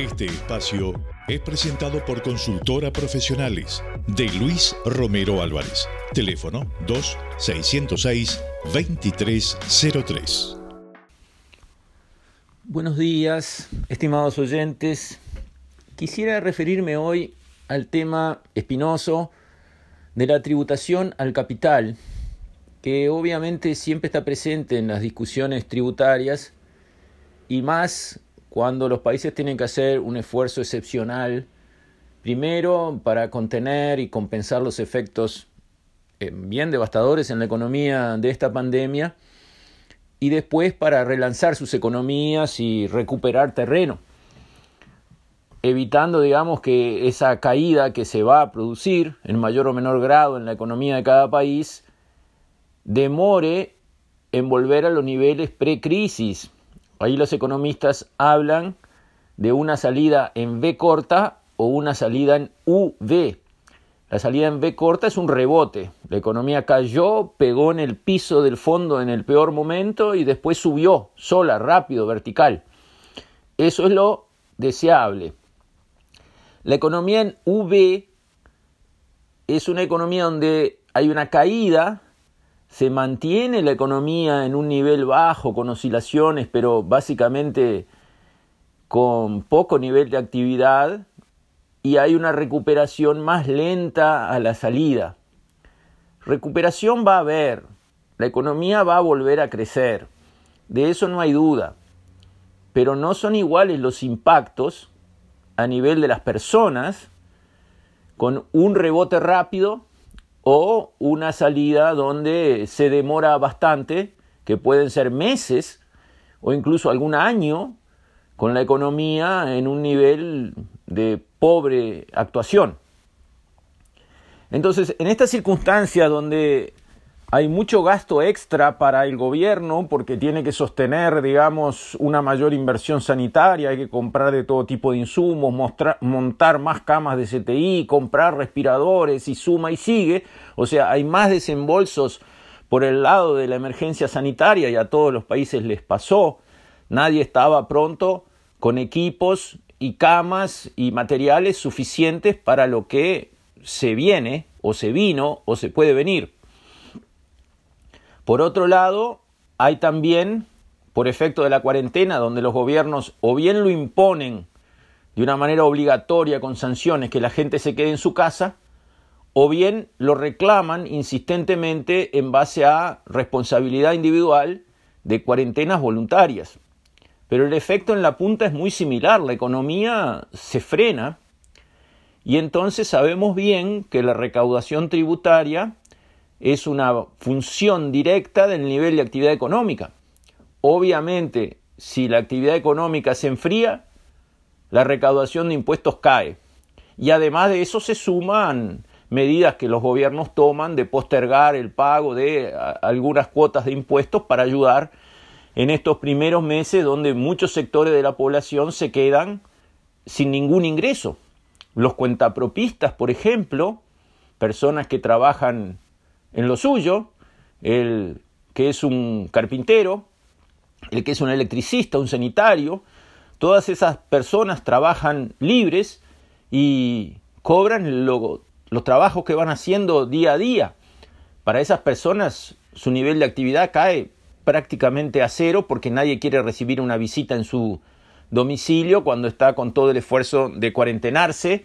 Este espacio es presentado por Consultora Profesionales de Luis Romero Álvarez. Teléfono 2-606-2303. Buenos días, estimados oyentes. Quisiera referirme hoy al tema espinoso de la tributación al capital, que obviamente siempre está presente en las discusiones tributarias y más cuando los países tienen que hacer un esfuerzo excepcional, primero para contener y compensar los efectos eh, bien devastadores en la economía de esta pandemia, y después para relanzar sus economías y recuperar terreno, evitando, digamos, que esa caída que se va a producir en mayor o menor grado en la economía de cada país demore en volver a los niveles pre-crisis, Ahí los economistas hablan de una salida en V corta o una salida en UV. La salida en V corta es un rebote. La economía cayó, pegó en el piso del fondo en el peor momento y después subió sola, rápido, vertical. Eso es lo deseable. La economía en V es una economía donde hay una caída se mantiene la economía en un nivel bajo, con oscilaciones, pero básicamente con poco nivel de actividad y hay una recuperación más lenta a la salida. Recuperación va a haber, la economía va a volver a crecer, de eso no hay duda, pero no son iguales los impactos a nivel de las personas con un rebote rápido o una salida donde se demora bastante, que pueden ser meses o incluso algún año, con la economía en un nivel de pobre actuación. Entonces, en esta circunstancia donde hay mucho gasto extra para el gobierno porque tiene que sostener, digamos, una mayor inversión sanitaria, hay que comprar de todo tipo de insumos, montar más camas de CTI, comprar respiradores y suma y sigue. O sea, hay más desembolsos por el lado de la emergencia sanitaria y a todos los países les pasó. Nadie estaba pronto con equipos y camas y materiales suficientes para lo que se viene o se vino o se puede venir. Por otro lado, hay también, por efecto de la cuarentena, donde los gobiernos o bien lo imponen de una manera obligatoria con sanciones que la gente se quede en su casa, o bien lo reclaman insistentemente en base a responsabilidad individual de cuarentenas voluntarias. Pero el efecto en la punta es muy similar, la economía se frena y entonces sabemos bien que la recaudación tributaria es una función directa del nivel de actividad económica. Obviamente, si la actividad económica se enfría, la recaudación de impuestos cae. Y además de eso se suman medidas que los gobiernos toman de postergar el pago de algunas cuotas de impuestos para ayudar en estos primeros meses donde muchos sectores de la población se quedan sin ningún ingreso. Los cuentapropistas, por ejemplo, personas que trabajan en lo suyo, el que es un carpintero, el que es un electricista, un sanitario, todas esas personas trabajan libres y cobran los trabajos que van haciendo día a día. Para esas personas su nivel de actividad cae prácticamente a cero porque nadie quiere recibir una visita en su domicilio cuando está con todo el esfuerzo de cuarentenarse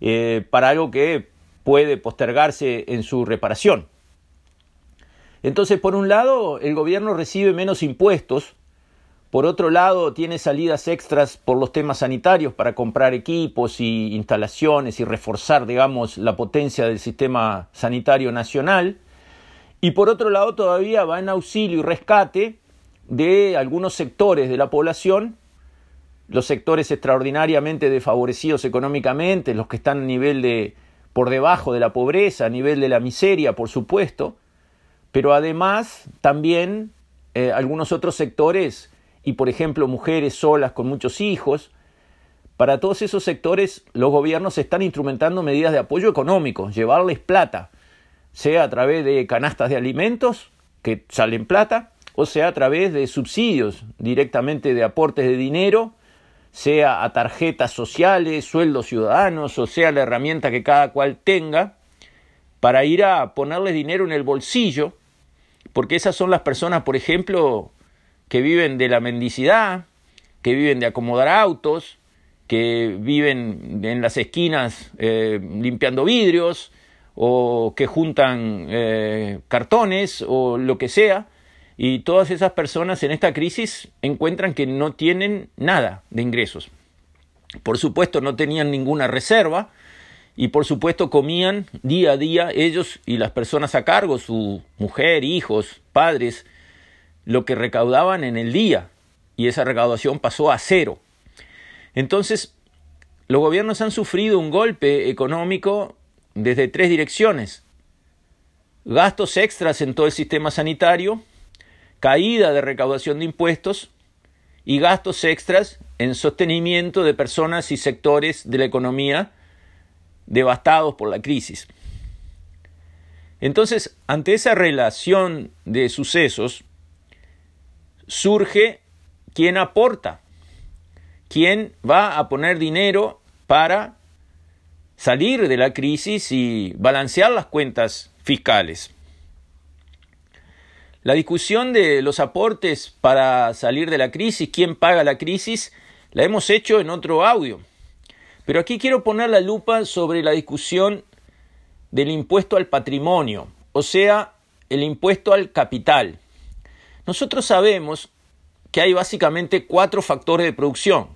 eh, para algo que puede postergarse en su reparación. Entonces, por un lado, el gobierno recibe menos impuestos, por otro lado, tiene salidas extras por los temas sanitarios para comprar equipos y instalaciones y reforzar, digamos, la potencia del sistema sanitario nacional. Y por otro lado, todavía va en auxilio y rescate de algunos sectores de la población, los sectores extraordinariamente desfavorecidos económicamente, los que están a nivel de por debajo de la pobreza, a nivel de la miseria, por supuesto, pero además también eh, algunos otros sectores, y por ejemplo mujeres solas con muchos hijos, para todos esos sectores los gobiernos están instrumentando medidas de apoyo económico, llevarles plata, sea a través de canastas de alimentos que salen plata, o sea a través de subsidios directamente de aportes de dinero, sea a tarjetas sociales, sueldos ciudadanos, o sea la herramienta que cada cual tenga, para ir a ponerles dinero en el bolsillo, porque esas son las personas, por ejemplo, que viven de la mendicidad, que viven de acomodar autos, que viven en las esquinas eh, limpiando vidrios o que juntan eh, cartones o lo que sea. Y todas esas personas en esta crisis encuentran que no tienen nada de ingresos. Por supuesto no tenían ninguna reserva y por supuesto comían día a día ellos y las personas a cargo, su mujer, hijos, padres, lo que recaudaban en el día y esa recaudación pasó a cero. Entonces, los gobiernos han sufrido un golpe económico desde tres direcciones. Gastos extras en todo el sistema sanitario, caída de recaudación de impuestos y gastos extras en sostenimiento de personas y sectores de la economía devastados por la crisis. Entonces, ante esa relación de sucesos, surge quien aporta, quien va a poner dinero para salir de la crisis y balancear las cuentas fiscales. La discusión de los aportes para salir de la crisis, quién paga la crisis, la hemos hecho en otro audio. Pero aquí quiero poner la lupa sobre la discusión del impuesto al patrimonio, o sea, el impuesto al capital. Nosotros sabemos que hay básicamente cuatro factores de producción.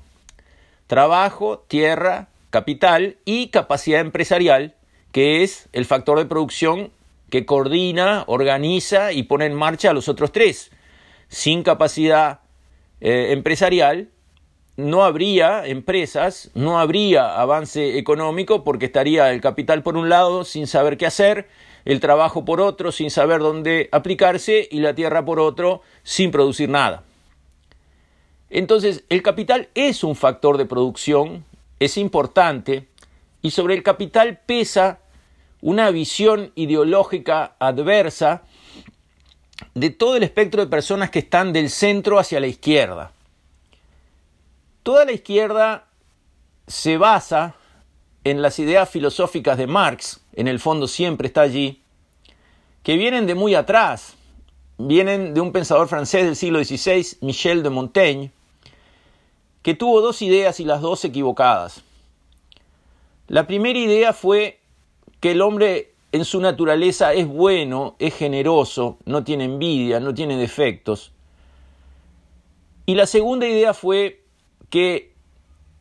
Trabajo, tierra, capital y capacidad empresarial, que es el factor de producción que coordina, organiza y pone en marcha a los otros tres. Sin capacidad eh, empresarial no habría empresas, no habría avance económico porque estaría el capital por un lado sin saber qué hacer, el trabajo por otro sin saber dónde aplicarse y la tierra por otro sin producir nada. Entonces, el capital es un factor de producción, es importante, y sobre el capital pesa una visión ideológica adversa de todo el espectro de personas que están del centro hacia la izquierda. Toda la izquierda se basa en las ideas filosóficas de Marx, en el fondo siempre está allí, que vienen de muy atrás, vienen de un pensador francés del siglo XVI, Michel de Montaigne, que tuvo dos ideas y las dos equivocadas. La primera idea fue que el hombre en su naturaleza es bueno, es generoso, no tiene envidia, no tiene defectos. Y la segunda idea fue que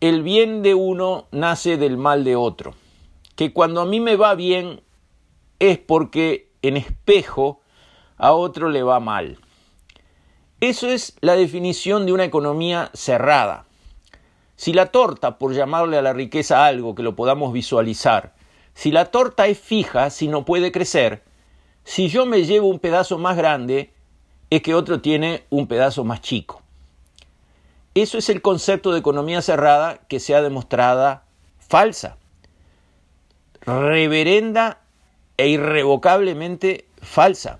el bien de uno nace del mal de otro, que cuando a mí me va bien es porque en espejo a otro le va mal. Eso es la definición de una economía cerrada. Si la torta, por llamarle a la riqueza algo que lo podamos visualizar, si la torta es fija, si no puede crecer, si yo me llevo un pedazo más grande, es que otro tiene un pedazo más chico. Eso es el concepto de economía cerrada que se ha demostrado falsa, reverenda e irrevocablemente falsa.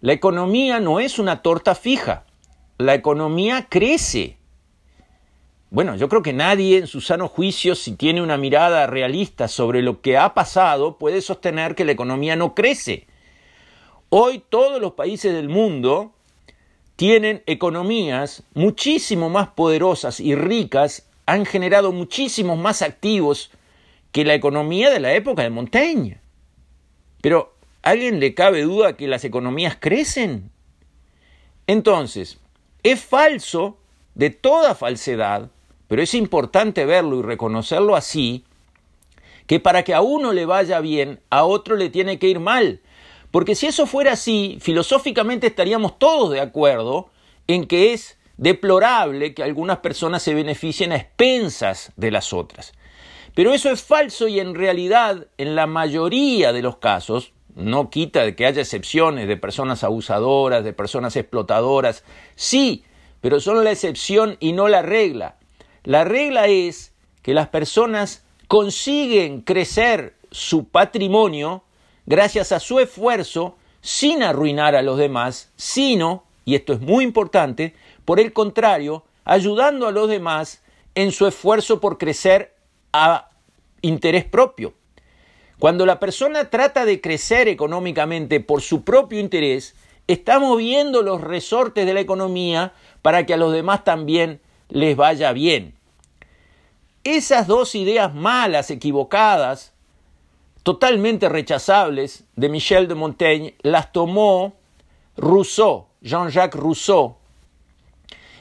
La economía no es una torta fija, la economía crece. Bueno, yo creo que nadie en su sano juicio, si tiene una mirada realista sobre lo que ha pasado, puede sostener que la economía no crece. Hoy todos los países del mundo tienen economías muchísimo más poderosas y ricas, han generado muchísimos más activos que la economía de la época de Montaigne. Pero, ¿a alguien le cabe duda que las economías crecen? Entonces, es falso, de toda falsedad, pero es importante verlo y reconocerlo así, que para que a uno le vaya bien, a otro le tiene que ir mal. Porque si eso fuera así, filosóficamente estaríamos todos de acuerdo en que es deplorable que algunas personas se beneficien a expensas de las otras. Pero eso es falso y en realidad, en la mayoría de los casos, no quita de que haya excepciones de personas abusadoras, de personas explotadoras, sí, pero son la excepción y no la regla. La regla es que las personas consiguen crecer su patrimonio gracias a su esfuerzo sin arruinar a los demás, sino, y esto es muy importante, por el contrario, ayudando a los demás en su esfuerzo por crecer a interés propio. Cuando la persona trata de crecer económicamente por su propio interés, está moviendo los resortes de la economía para que a los demás también les vaya bien. Esas dos ideas malas, equivocadas, totalmente rechazables de Michel de Montaigne, las tomó Rousseau, Jean-Jacques Rousseau,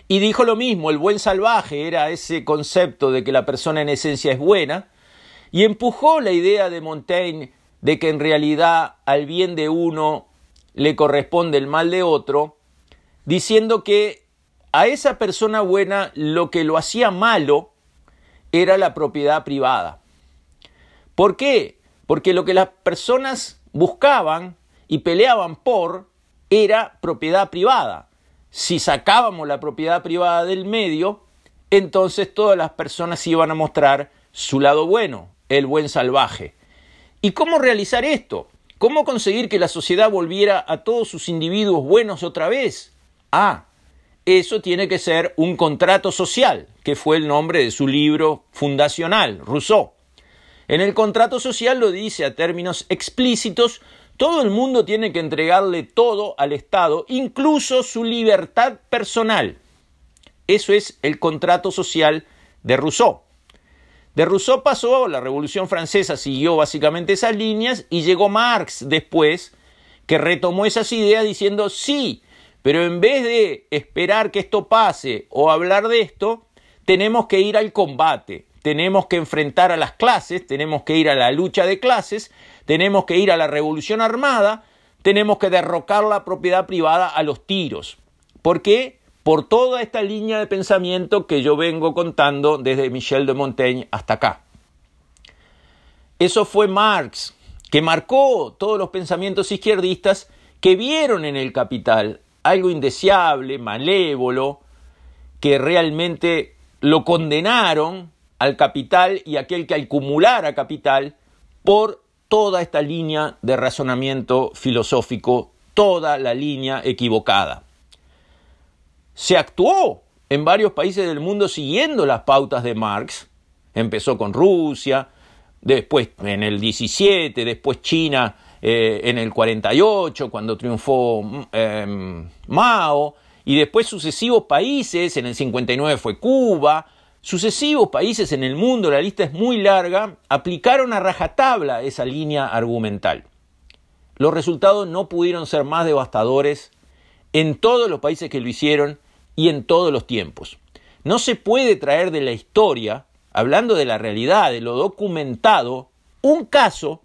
y dijo lo mismo, el buen salvaje era ese concepto de que la persona en esencia es buena, y empujó la idea de Montaigne de que en realidad al bien de uno le corresponde el mal de otro, diciendo que a esa persona buena lo que lo hacía malo era la propiedad privada. ¿Por qué? Porque lo que las personas buscaban y peleaban por era propiedad privada. Si sacábamos la propiedad privada del medio, entonces todas las personas iban a mostrar su lado bueno, el buen salvaje. ¿Y cómo realizar esto? ¿Cómo conseguir que la sociedad volviera a todos sus individuos buenos otra vez? Ah, eso tiene que ser un contrato social, que fue el nombre de su libro fundacional, Rousseau. En el contrato social lo dice a términos explícitos, todo el mundo tiene que entregarle todo al Estado, incluso su libertad personal. Eso es el contrato social de Rousseau. De Rousseau pasó, la Revolución Francesa siguió básicamente esas líneas y llegó Marx después, que retomó esas ideas diciendo sí, pero en vez de esperar que esto pase o hablar de esto, tenemos que ir al combate, tenemos que enfrentar a las clases, tenemos que ir a la lucha de clases, tenemos que ir a la revolución armada, tenemos que derrocar la propiedad privada a los tiros. ¿Por qué? por toda esta línea de pensamiento que yo vengo contando desde Michel de Montaigne hasta acá. Eso fue Marx, que marcó todos los pensamientos izquierdistas que vieron en el capital algo indeseable, malévolo, que realmente lo condenaron al capital y aquel que acumulara capital por toda esta línea de razonamiento filosófico, toda la línea equivocada se actuó en varios países del mundo siguiendo las pautas de Marx. Empezó con Rusia, después en el 17, después China eh, en el 48, cuando triunfó em, Mao, y después sucesivos países, en el 59 fue Cuba, sucesivos países en el mundo, la lista es muy larga, aplicaron a rajatabla esa línea argumental. Los resultados no pudieron ser más devastadores en todos los países que lo hicieron y en todos los tiempos. No se puede traer de la historia, hablando de la realidad, de lo documentado, un caso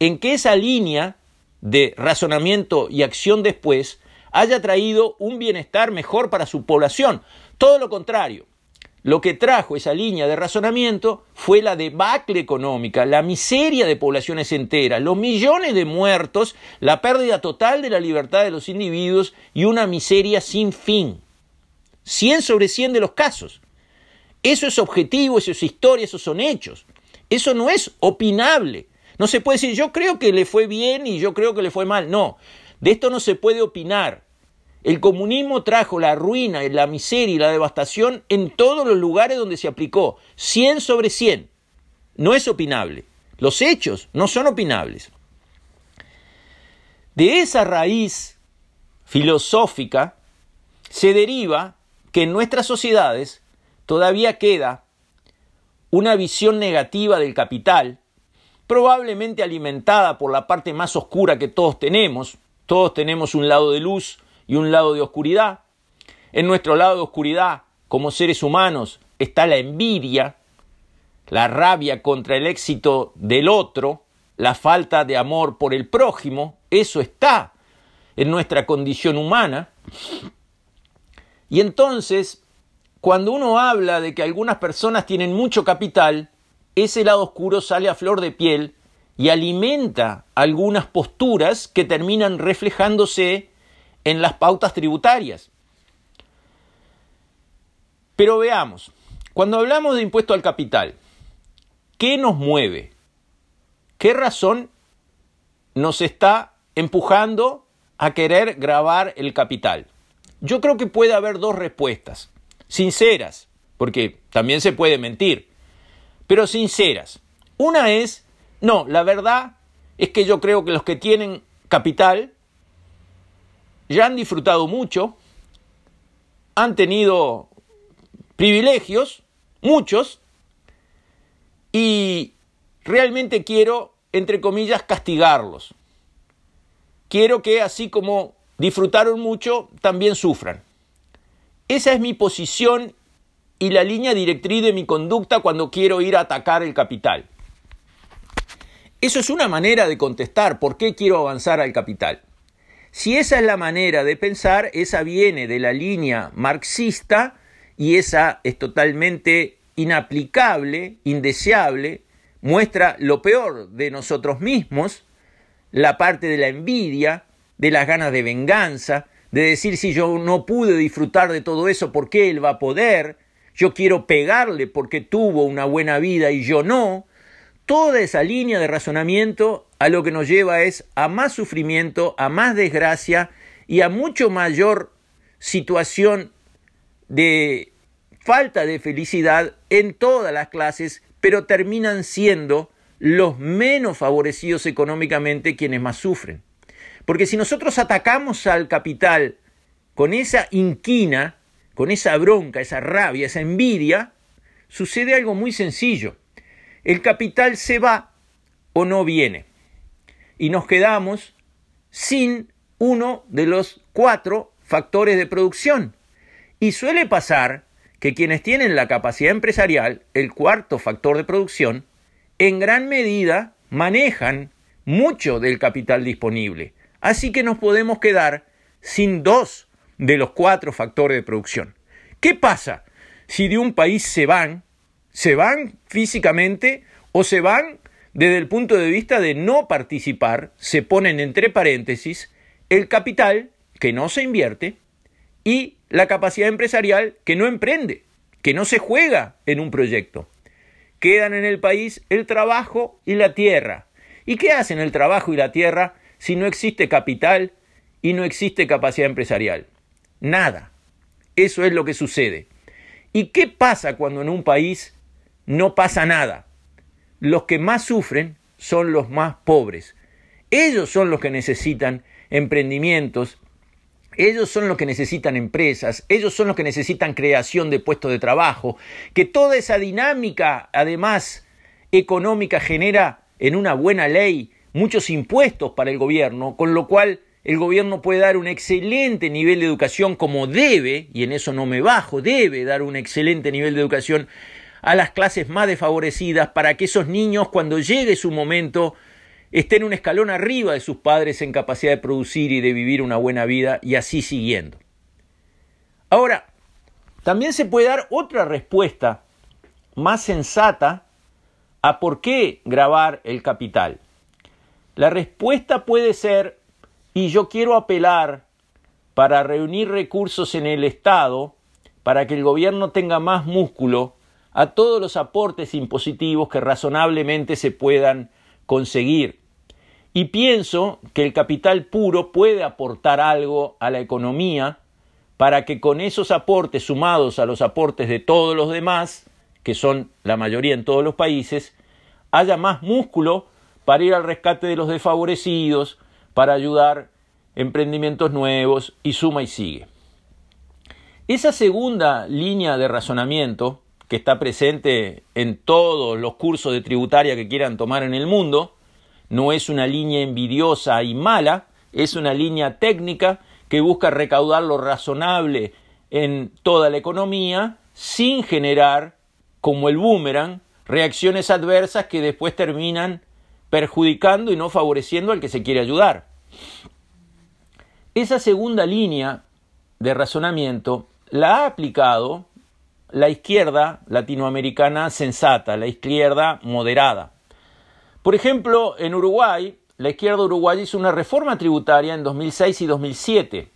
en que esa línea de razonamiento y acción después haya traído un bienestar mejor para su población. Todo lo contrario. Lo que trajo esa línea de razonamiento fue la debacle económica, la miseria de poblaciones enteras, los millones de muertos, la pérdida total de la libertad de los individuos y una miseria sin fin. 100 sobre 100 de los casos. Eso es objetivo, eso es historia, esos son hechos. Eso no es opinable. No se puede decir, yo creo que le fue bien y yo creo que le fue mal. No, de esto no se puede opinar. El comunismo trajo la ruina, la miseria y la devastación en todos los lugares donde se aplicó. 100 sobre 100. No es opinable. Los hechos no son opinables. De esa raíz filosófica se deriva que en nuestras sociedades todavía queda una visión negativa del capital, probablemente alimentada por la parte más oscura que todos tenemos. Todos tenemos un lado de luz y un lado de oscuridad. En nuestro lado de oscuridad, como seres humanos, está la envidia, la rabia contra el éxito del otro, la falta de amor por el prójimo, eso está en nuestra condición humana. Y entonces, cuando uno habla de que algunas personas tienen mucho capital, ese lado oscuro sale a flor de piel y alimenta algunas posturas que terminan reflejándose en las pautas tributarias. Pero veamos, cuando hablamos de impuesto al capital, ¿qué nos mueve? ¿Qué razón nos está empujando a querer grabar el capital? Yo creo que puede haber dos respuestas, sinceras, porque también se puede mentir, pero sinceras. Una es, no, la verdad es que yo creo que los que tienen capital ya han disfrutado mucho, han tenido privilegios, muchos, y realmente quiero, entre comillas, castigarlos. Quiero que así como disfrutaron mucho, también sufran. Esa es mi posición y la línea directriz de mi conducta cuando quiero ir a atacar el capital. Eso es una manera de contestar por qué quiero avanzar al capital. Si esa es la manera de pensar, esa viene de la línea marxista y esa es totalmente inaplicable, indeseable, muestra lo peor de nosotros mismos, la parte de la envidia, de las ganas de venganza, de decir si yo no pude disfrutar de todo eso, ¿por qué él va a poder? Yo quiero pegarle porque tuvo una buena vida y yo no. Toda esa línea de razonamiento a lo que nos lleva es a más sufrimiento, a más desgracia y a mucho mayor situación de falta de felicidad en todas las clases, pero terminan siendo los menos favorecidos económicamente quienes más sufren. Porque si nosotros atacamos al capital con esa inquina, con esa bronca, esa rabia, esa envidia, sucede algo muy sencillo. El capital se va o no viene. Y nos quedamos sin uno de los cuatro factores de producción. Y suele pasar que quienes tienen la capacidad empresarial, el cuarto factor de producción, en gran medida manejan mucho del capital disponible. Así que nos podemos quedar sin dos de los cuatro factores de producción. ¿Qué pasa si de un país se van, se van físicamente o se van desde el punto de vista de no participar, se ponen entre paréntesis el capital que no se invierte y la capacidad empresarial que no emprende, que no se juega en un proyecto. Quedan en el país el trabajo y la tierra. ¿Y qué hacen el trabajo y la tierra si no existe capital y no existe capacidad empresarial? Nada. Eso es lo que sucede. ¿Y qué pasa cuando en un país no pasa nada? Los que más sufren son los más pobres. Ellos son los que necesitan emprendimientos, ellos son los que necesitan empresas, ellos son los que necesitan creación de puestos de trabajo, que toda esa dinámica, además, económica genera en una buena ley muchos impuestos para el gobierno, con lo cual el gobierno puede dar un excelente nivel de educación como debe, y en eso no me bajo, debe dar un excelente nivel de educación a las clases más desfavorecidas para que esos niños cuando llegue su momento estén un escalón arriba de sus padres en capacidad de producir y de vivir una buena vida y así siguiendo. Ahora, también se puede dar otra respuesta más sensata a por qué grabar el capital. La respuesta puede ser, y yo quiero apelar para reunir recursos en el Estado, para que el gobierno tenga más músculo, a todos los aportes impositivos que razonablemente se puedan conseguir. Y pienso que el capital puro puede aportar algo a la economía para que con esos aportes sumados a los aportes de todos los demás, que son la mayoría en todos los países, haya más músculo para ir al rescate de los desfavorecidos, para ayudar emprendimientos nuevos y suma y sigue. Esa segunda línea de razonamiento, que está presente en todos los cursos de tributaria que quieran tomar en el mundo, no es una línea envidiosa y mala, es una línea técnica que busca recaudar lo razonable en toda la economía sin generar, como el boomerang, reacciones adversas que después terminan perjudicando y no favoreciendo al que se quiere ayudar. Esa segunda línea de razonamiento la ha aplicado la izquierda latinoamericana sensata, la izquierda moderada. Por ejemplo, en Uruguay, la izquierda uruguaya hizo una reforma tributaria en 2006 y 2007.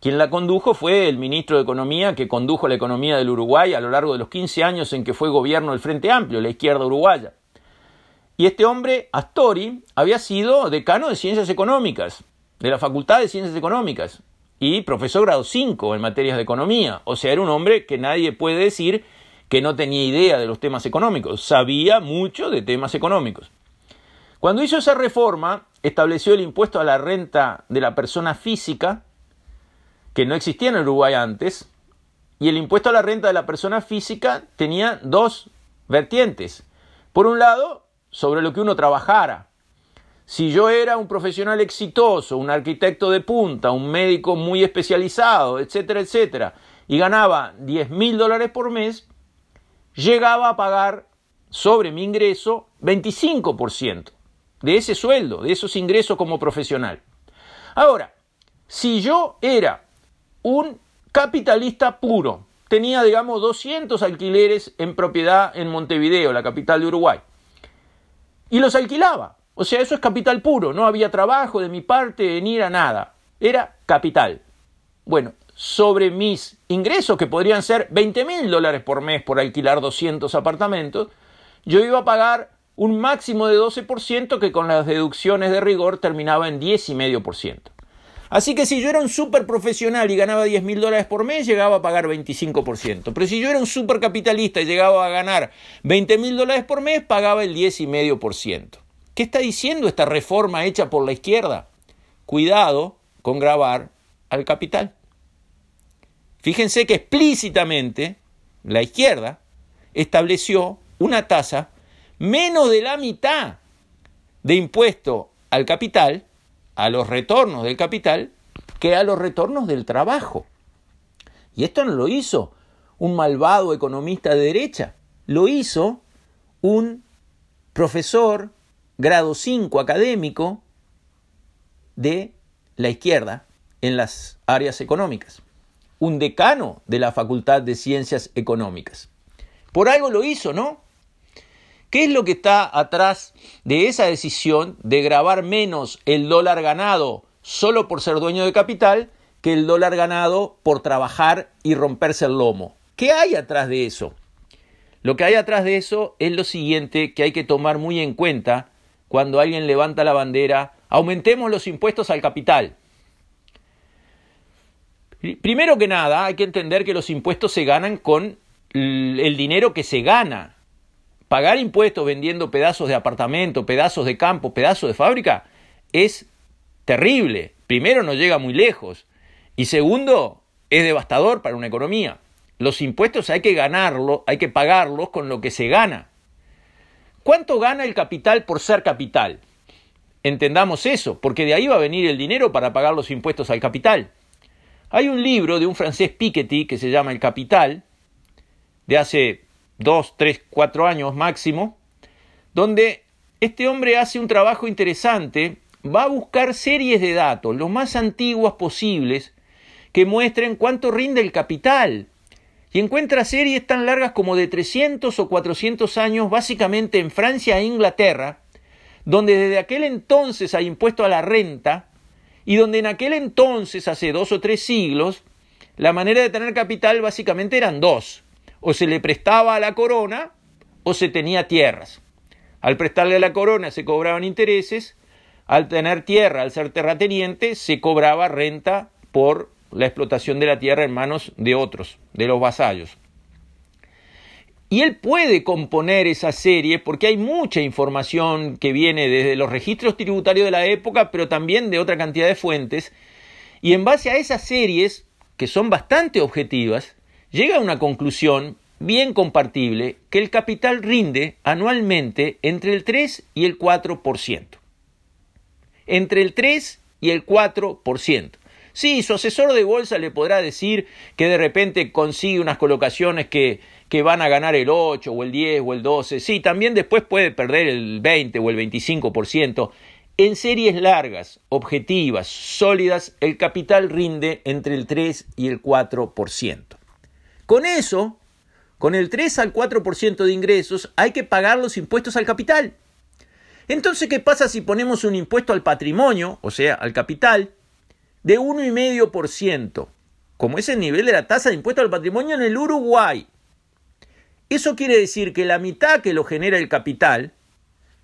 Quien la condujo fue el ministro de Economía que condujo la economía del Uruguay a lo largo de los 15 años en que fue gobierno del Frente Amplio, la izquierda uruguaya. Y este hombre, Astori, había sido decano de Ciencias Económicas, de la Facultad de Ciencias Económicas, y profesor grado 5 en materias de economía. O sea, era un hombre que nadie puede decir que no tenía idea de los temas económicos, sabía mucho de temas económicos. Cuando hizo esa reforma, estableció el impuesto a la renta de la persona física, que no existía en Uruguay antes, y el impuesto a la renta de la persona física tenía dos vertientes. Por un lado, sobre lo que uno trabajara. Si yo era un profesional exitoso, un arquitecto de punta, un médico muy especializado, etcétera, etcétera, y ganaba 10 mil dólares por mes, llegaba a pagar sobre mi ingreso 25% de ese sueldo, de esos ingresos como profesional. Ahora, si yo era un capitalista puro, tenía, digamos, 200 alquileres en propiedad en Montevideo, la capital de Uruguay, y los alquilaba. O sea, eso es capital puro, no había trabajo de mi parte ni era nada, era capital. Bueno, sobre mis ingresos, que podrían ser 20 mil dólares por mes por alquilar 200 apartamentos, yo iba a pagar un máximo de 12% que con las deducciones de rigor terminaba en 10,5%. Así que si yo era un super profesional y ganaba 10 mil dólares por mes, llegaba a pagar 25%. Pero si yo era un super capitalista y llegaba a ganar 20 mil dólares por mes, pagaba el 10,5%. ¿Qué está diciendo esta reforma hecha por la izquierda? Cuidado con grabar al capital. Fíjense que explícitamente la izquierda estableció una tasa menos de la mitad de impuesto al capital, a los retornos del capital, que a los retornos del trabajo. Y esto no lo hizo un malvado economista de derecha, lo hizo un profesor grado 5 académico de la izquierda en las áreas económicas, un decano de la Facultad de Ciencias Económicas. Por algo lo hizo, ¿no? ¿Qué es lo que está atrás de esa decisión de grabar menos el dólar ganado solo por ser dueño de capital que el dólar ganado por trabajar y romperse el lomo? ¿Qué hay atrás de eso? Lo que hay atrás de eso es lo siguiente que hay que tomar muy en cuenta cuando alguien levanta la bandera, aumentemos los impuestos al capital. Primero que nada, hay que entender que los impuestos se ganan con el dinero que se gana, pagar impuestos vendiendo pedazos de apartamento, pedazos de campo, pedazos de fábrica, es terrible. Primero, no llega muy lejos. Y segundo, es devastador para una economía. Los impuestos hay que ganarlos, hay que pagarlos con lo que se gana. ¿Cuánto gana el capital por ser capital? Entendamos eso, porque de ahí va a venir el dinero para pagar los impuestos al capital. Hay un libro de un francés Piketty que se llama El Capital, de hace dos, tres, cuatro años máximo, donde este hombre hace un trabajo interesante, va a buscar series de datos, los más antiguas posibles, que muestren cuánto rinde el capital. Y encuentra series tan largas como de 300 o 400 años, básicamente en Francia e Inglaterra, donde desde aquel entonces hay impuesto a la renta, y donde en aquel entonces, hace dos o tres siglos, la manera de tener capital básicamente eran dos o se le prestaba a la corona o se tenía tierras. Al prestarle a la corona se cobraban intereses, al tener tierra, al ser terrateniente, se cobraba renta por la explotación de la tierra en manos de otros, de los vasallos. Y él puede componer esa serie porque hay mucha información que viene desde los registros tributarios de la época, pero también de otra cantidad de fuentes. Y en base a esas series, que son bastante objetivas, llega a una conclusión bien compartible que el capital rinde anualmente entre el 3 y el 4%. Entre el 3 y el 4%. Sí, su asesor de bolsa le podrá decir que de repente consigue unas colocaciones que, que van a ganar el 8 o el 10 o el 12. Sí, también después puede perder el 20 o el 25%. En series largas, objetivas, sólidas, el capital rinde entre el 3 y el 4%. Con eso, con el 3 al 4% de ingresos, hay que pagar los impuestos al capital. Entonces, ¿qué pasa si ponemos un impuesto al patrimonio, o sea, al capital, de 1,5%, como es el nivel de la tasa de impuesto al patrimonio en el Uruguay? Eso quiere decir que la mitad que lo genera el capital,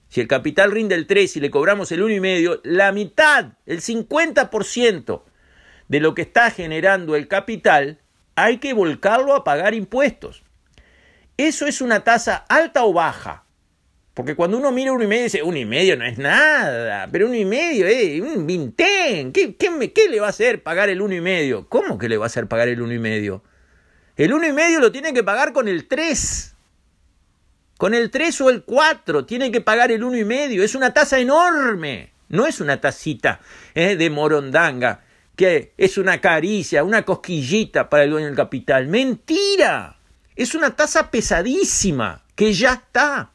si el capital rinde el 3 y le cobramos el 1,5, la mitad, el 50% de lo que está generando el capital, hay que volcarlo a pagar impuestos. ¿Eso es una tasa alta o baja? Porque cuando uno mira uno y medio dice, uno y medio no es nada, pero uno y medio, eh, un vintén, ¿qué, qué, le va a hacer pagar el uno y medio? ¿Cómo que le va a hacer pagar el uno y medio? El uno y medio lo tiene que pagar con el 3. Con el 3 o el 4 tiene que pagar el uno y medio. Es una tasa enorme. No es una tacita eh, de morondanga, que es una caricia, una cosquillita para el dueño del capital. Mentira. Es una tasa pesadísima que ya está.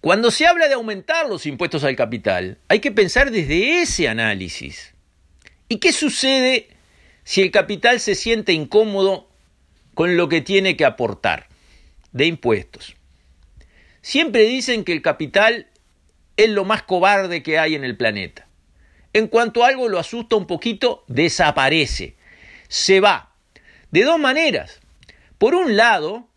Cuando se habla de aumentar los impuestos al capital, hay que pensar desde ese análisis. ¿Y qué sucede si el capital se siente incómodo con lo que tiene que aportar de impuestos? Siempre dicen que el capital es lo más cobarde que hay en el planeta. En cuanto algo lo asusta un poquito, desaparece, se va. De dos maneras. Por un lado,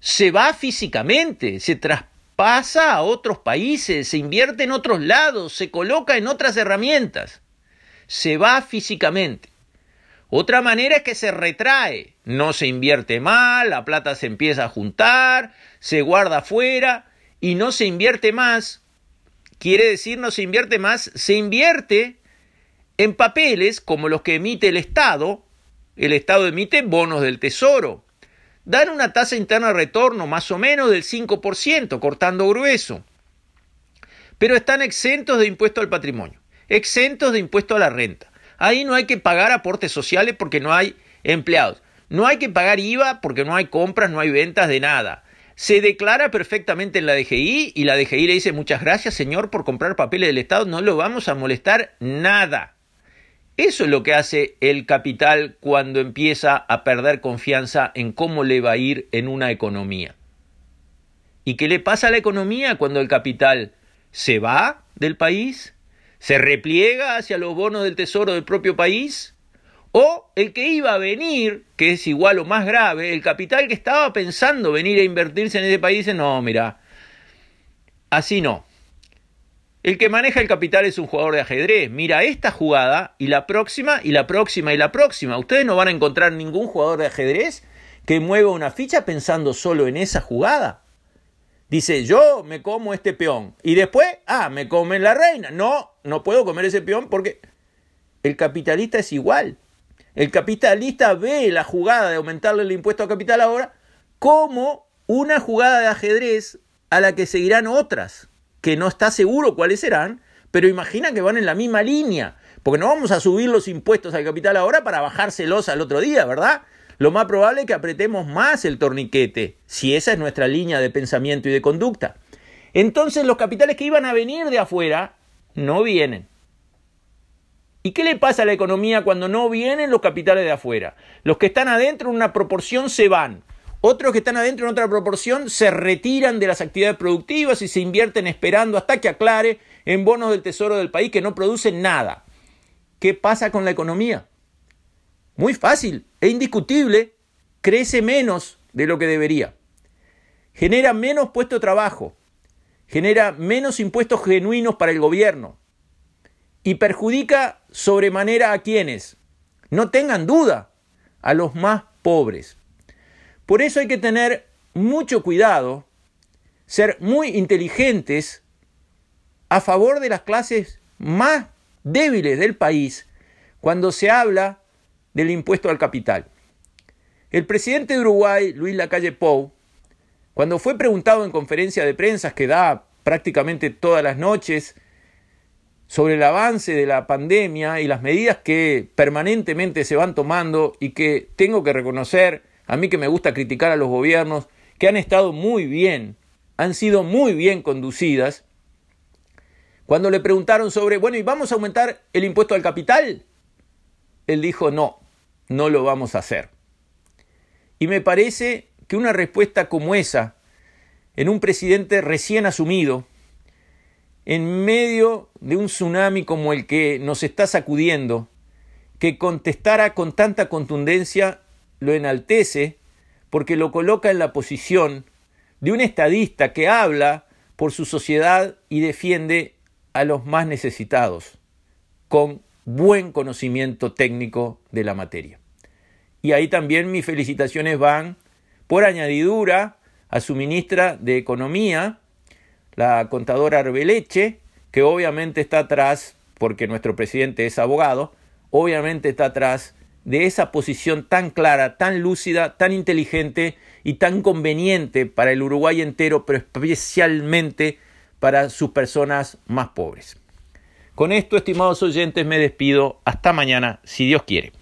se va físicamente, se traspasa pasa a otros países, se invierte en otros lados, se coloca en otras herramientas, se va físicamente. Otra manera es que se retrae, no se invierte mal, la plata se empieza a juntar, se guarda afuera y no se invierte más. Quiere decir no se invierte más, se invierte en papeles como los que emite el Estado. El Estado emite bonos del Tesoro, dan una tasa interna de retorno más o menos del 5%, cortando grueso. Pero están exentos de impuesto al patrimonio, exentos de impuesto a la renta. Ahí no hay que pagar aportes sociales porque no hay empleados. No hay que pagar IVA porque no hay compras, no hay ventas de nada. Se declara perfectamente en la DGI y la DGI le dice muchas gracias señor por comprar papeles del Estado, no lo vamos a molestar nada. Eso es lo que hace el capital cuando empieza a perder confianza en cómo le va a ir en una economía. ¿Y qué le pasa a la economía cuando el capital se va del país? ¿Se repliega hacia los bonos del tesoro del propio país? ¿O el que iba a venir, que es igual o más grave, el capital que estaba pensando venir a invertirse en ese país, dice, no, mira, así no. El que maneja el capital es un jugador de ajedrez. Mira esta jugada y la próxima y la próxima y la próxima. Ustedes no van a encontrar ningún jugador de ajedrez que mueva una ficha pensando solo en esa jugada. Dice, yo me como este peón. Y después, ah, me comen la reina. No, no puedo comer ese peón porque el capitalista es igual. El capitalista ve la jugada de aumentarle el impuesto a capital ahora como una jugada de ajedrez a la que seguirán otras que no está seguro cuáles serán, pero imagina que van en la misma línea, porque no vamos a subir los impuestos al capital ahora para bajárselos al otro día, ¿verdad? Lo más probable es que apretemos más el torniquete, si esa es nuestra línea de pensamiento y de conducta. Entonces los capitales que iban a venir de afuera no vienen. ¿Y qué le pasa a la economía cuando no vienen los capitales de afuera? Los que están adentro en una proporción se van. Otros que están adentro en otra proporción se retiran de las actividades productivas y se invierten esperando hasta que aclare en bonos del tesoro del país que no producen nada. ¿Qué pasa con la economía? Muy fácil e indiscutible, crece menos de lo que debería. Genera menos puesto de trabajo, genera menos impuestos genuinos para el gobierno y perjudica sobremanera a quienes, no tengan duda, a los más pobres. Por eso hay que tener mucho cuidado, ser muy inteligentes a favor de las clases más débiles del país cuando se habla del impuesto al capital. El presidente de Uruguay, Luis Lacalle Pou, cuando fue preguntado en conferencia de prensa que da prácticamente todas las noches sobre el avance de la pandemia y las medidas que permanentemente se van tomando y que tengo que reconocer a mí que me gusta criticar a los gobiernos, que han estado muy bien, han sido muy bien conducidas, cuando le preguntaron sobre, bueno, ¿y vamos a aumentar el impuesto al capital? Él dijo, no, no lo vamos a hacer. Y me parece que una respuesta como esa, en un presidente recién asumido, en medio de un tsunami como el que nos está sacudiendo, que contestara con tanta contundencia lo enaltece porque lo coloca en la posición de un estadista que habla por su sociedad y defiende a los más necesitados, con buen conocimiento técnico de la materia. Y ahí también mis felicitaciones van por añadidura a su ministra de Economía, la contadora Arbeleche, que obviamente está atrás, porque nuestro presidente es abogado, obviamente está atrás de esa posición tan clara, tan lúcida, tan inteligente y tan conveniente para el Uruguay entero, pero especialmente para sus personas más pobres. Con esto, estimados oyentes, me despido. Hasta mañana, si Dios quiere.